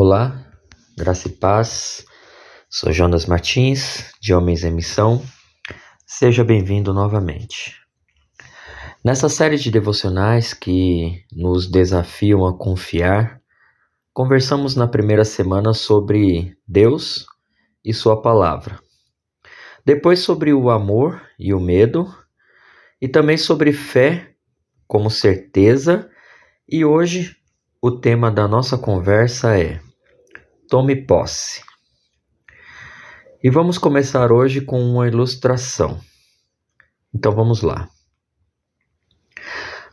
Olá, graça e paz. Sou Jonas Martins, de Homens em Missão. Seja bem-vindo novamente. Nessa série de devocionais que nos desafiam a confiar, conversamos na primeira semana sobre Deus e Sua palavra. Depois sobre o amor e o medo, e também sobre fé como certeza, e hoje o tema da nossa conversa é Tome posse. E vamos começar hoje com uma ilustração. Então vamos lá.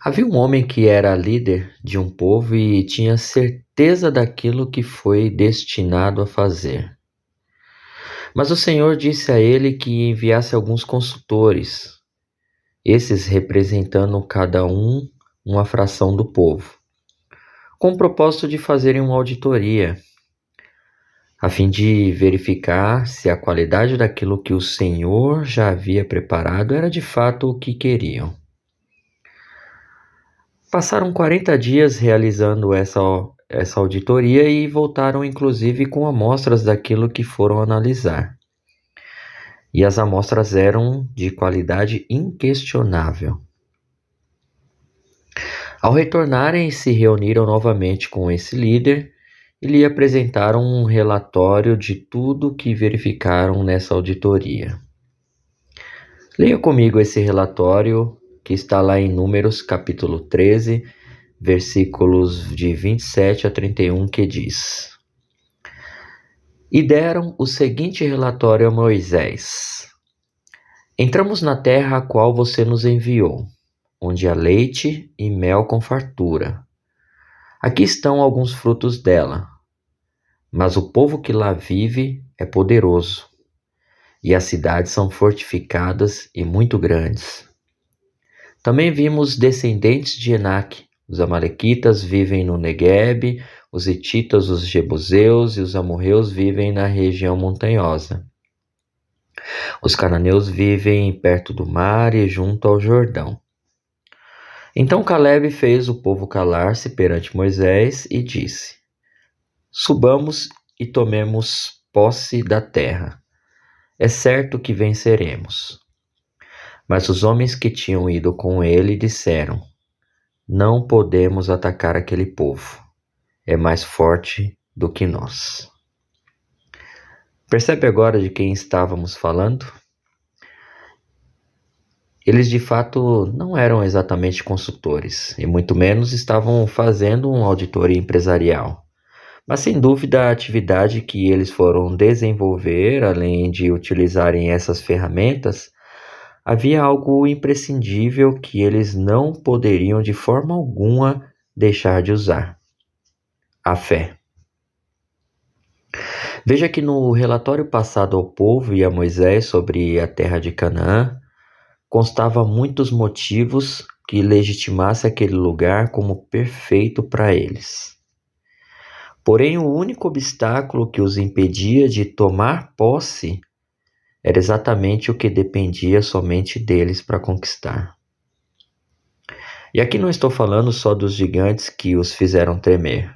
Havia um homem que era líder de um povo e tinha certeza daquilo que foi destinado a fazer. Mas o Senhor disse a ele que enviasse alguns consultores, esses representando cada um uma fração do povo, com o propósito de fazerem uma auditoria a fim de verificar se a qualidade daquilo que o Senhor já havia preparado era de fato o que queriam. Passaram 40 dias realizando essa, essa auditoria e voltaram inclusive com amostras daquilo que foram analisar. E as amostras eram de qualidade inquestionável. Ao retornarem, se reuniram novamente com esse líder e apresentaram um relatório de tudo que verificaram nessa auditoria. Leia comigo esse relatório que está lá em Números capítulo 13, versículos de 27 a 31, que diz: E deram o seguinte relatório a Moisés: Entramos na terra a qual você nos enviou, onde há leite e mel com fartura. Aqui estão alguns frutos dela mas o povo que lá vive é poderoso, e as cidades são fortificadas e muito grandes. Também vimos descendentes de Enac. Os amalequitas vivem no Negueb, os hititas, os jebuseus e os amorreus vivem na região montanhosa. Os cananeus vivem perto do mar e junto ao Jordão. Então Caleb fez o povo calar-se perante Moisés e disse: Subamos e tomemos posse da terra. É certo que venceremos. Mas os homens que tinham ido com ele disseram: Não podemos atacar aquele povo. É mais forte do que nós. Percebe agora de quem estávamos falando? Eles de fato não eram exatamente consultores, e muito menos estavam fazendo uma auditoria empresarial. Mas sem dúvida a atividade que eles foram desenvolver, além de utilizarem essas ferramentas, havia algo imprescindível que eles não poderiam de forma alguma deixar de usar: a fé. Veja que no relatório passado ao povo e a Moisés sobre a terra de Canaã, constava muitos motivos que legitimasse aquele lugar como perfeito para eles. Porém, o único obstáculo que os impedia de tomar posse era exatamente o que dependia somente deles para conquistar. E aqui não estou falando só dos gigantes que os fizeram tremer,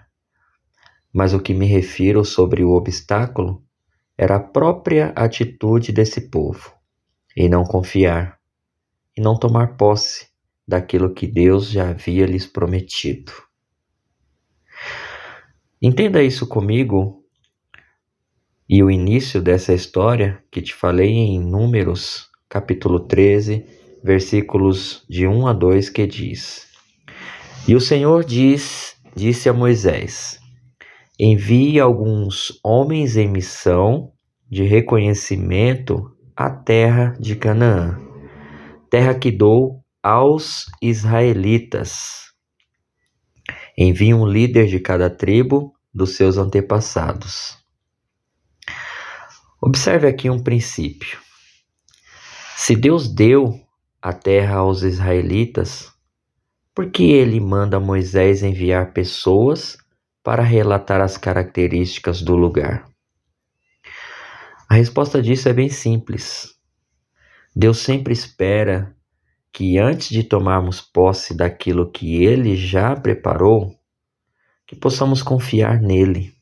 mas o que me refiro sobre o obstáculo era a própria atitude desse povo, em não confiar, e não tomar posse daquilo que Deus já havia lhes prometido. Entenda isso comigo e o início dessa história que te falei em Números, capítulo 13, versículos de 1 a 2, que diz: E o Senhor diz, disse a Moisés: Envie alguns homens em missão de reconhecimento à terra de Canaã, terra que dou aos israelitas Envie um líder de cada tribo dos seus antepassados. Observe aqui um princípio. Se Deus deu a terra aos israelitas, por que ele manda Moisés enviar pessoas para relatar as características do lugar? A resposta disso é bem simples. Deus sempre espera que antes de tomarmos posse daquilo que Ele já preparou, que possamos confiar nele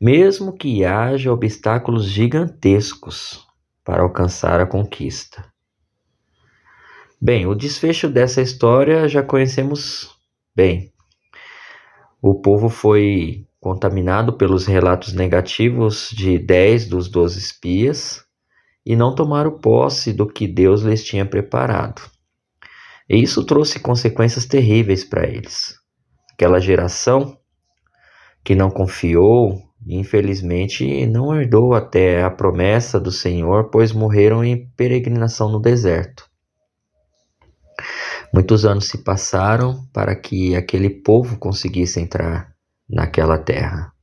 mesmo que haja obstáculos gigantescos para alcançar a conquista. Bem, o desfecho dessa história já conhecemos bem. O povo foi contaminado pelos relatos negativos de dez dos doze espias e não tomaram posse do que Deus lhes tinha preparado. E isso trouxe consequências terríveis para eles. Aquela geração que não confiou, infelizmente não herdou até a promessa do Senhor, pois morreram em peregrinação no deserto. Muitos anos se passaram para que aquele povo conseguisse entrar naquela terra.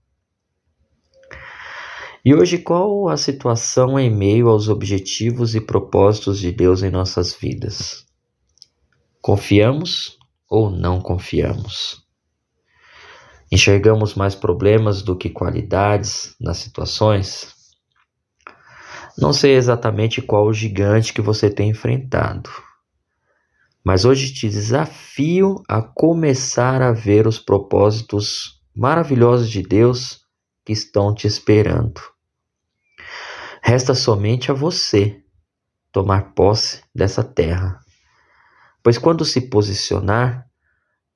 E hoje, qual a situação em meio aos objetivos e propósitos de Deus em nossas vidas? Confiamos ou não confiamos? Enxergamos mais problemas do que qualidades nas situações? Não sei exatamente qual o gigante que você tem enfrentado mas hoje te desafio a começar a ver os propósitos maravilhosos de Deus que estão te esperando. Resta somente a você tomar posse dessa terra. Pois quando se posicionar,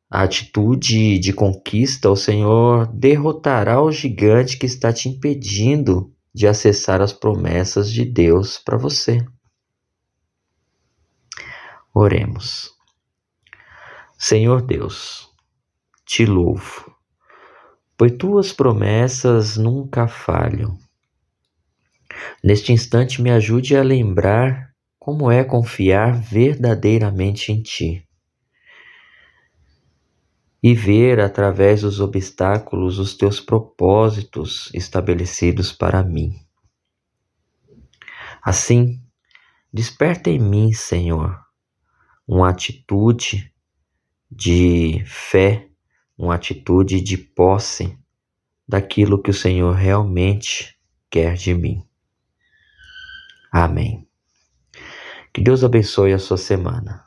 a atitude de conquista, o Senhor derrotará o gigante que está te impedindo de acessar as promessas de Deus para você. Oremos. Senhor Deus, te louvo, pois tuas promessas nunca falham. Neste instante, me ajude a lembrar como é confiar verdadeiramente em Ti e ver através dos obstáculos os Teus propósitos estabelecidos para mim. Assim, desperta em mim, Senhor, uma atitude de fé, uma atitude de posse daquilo que o Senhor realmente quer de mim. Amém. Que Deus abençoe a sua semana.